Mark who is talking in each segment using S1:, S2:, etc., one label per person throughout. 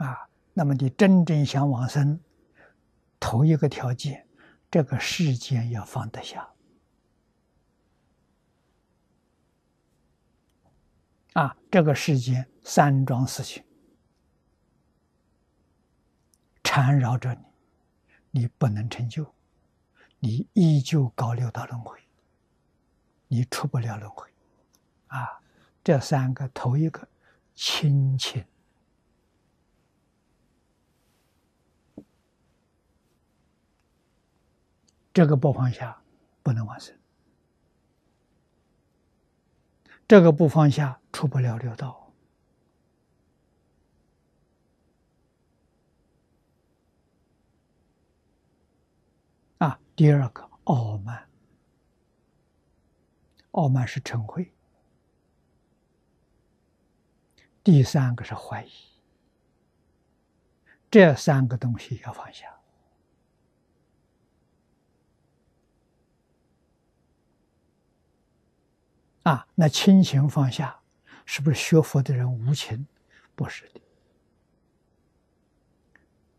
S1: 啊，那么你真正想往生，头一个条件，这个世间要放得下。啊，这个世间三桩事情缠绕着你，你不能成就，你依旧搞六道轮回，你出不了轮回。啊，这三个头一个亲情。这个不放下，不能往生；这个不放下，出不了六道。啊，第二个傲慢，傲慢是嗔恚；第三个是怀疑，这三个东西要放下。啊，那亲情放下，是不是学佛的人无情？不是的，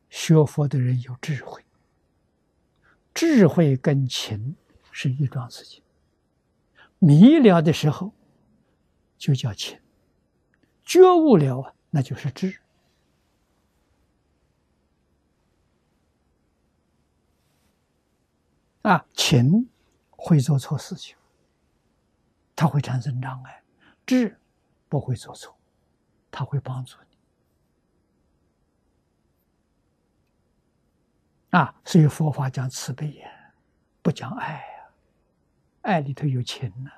S1: 学佛的人有智慧，智慧跟情是一桩事情。迷了的时候就叫情，觉悟了啊，那就是智。啊，情会做错事情。它会产生障碍，智不会做错，它会帮助你啊。所以佛法讲慈悲呀，不讲爱呀，爱里头有情呢，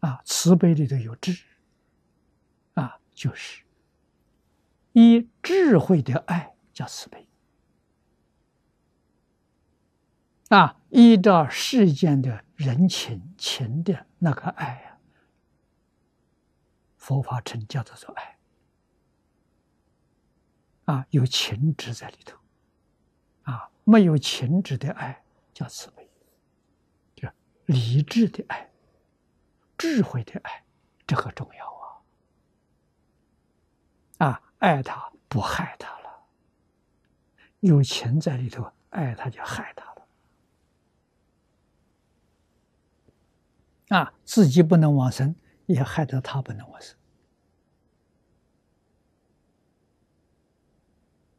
S1: 啊，慈悲里头有智，啊，就是以智慧的爱叫慈悲，啊，依照世间的人情情的。那个爱呀，佛法称叫做做爱啊，有情执在里头啊，没有情执的爱叫慈悲，叫理智的爱、智慧的爱，这个重要啊！啊，爱他不害他了，有情在里头，爱他就害他。啊，自己不能往生，也害得他不能往生。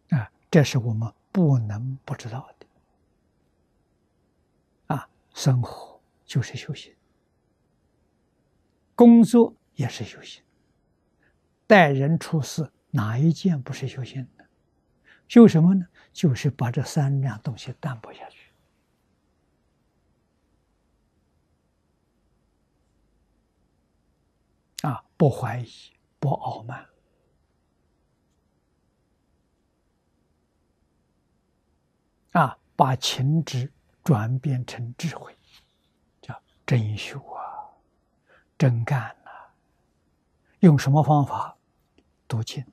S1: 啊，这是我们不能不知道的。啊，生活就是修行，工作也是修行，待人处事哪一件不是修行的？修什么呢？就是把这三样东西淡薄下去。啊，不怀疑，不傲慢，啊，把情执转变成智慧，叫真修啊，真干呐。用什么方法？读经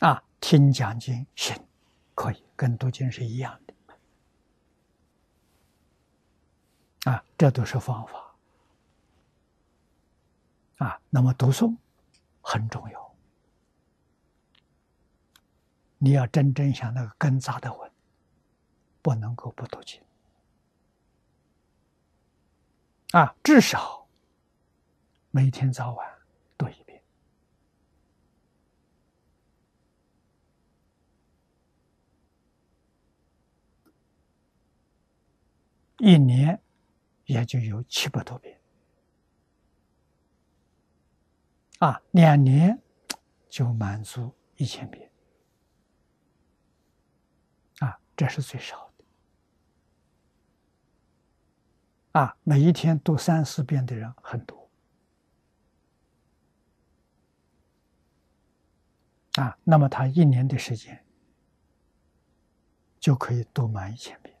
S1: 啊，听讲经行，可以跟读经是一样的。啊，这都是方法。啊，那么读诵很重要。你要真正想那个根扎的稳，不能够不读经。啊，至少每天早晚读一遍。一年也就有七百多遍。啊，两年就满足一千遍，啊，这是最少的。啊，每一天读三四遍的人很多，啊，那么他一年的时间就可以读满一千遍。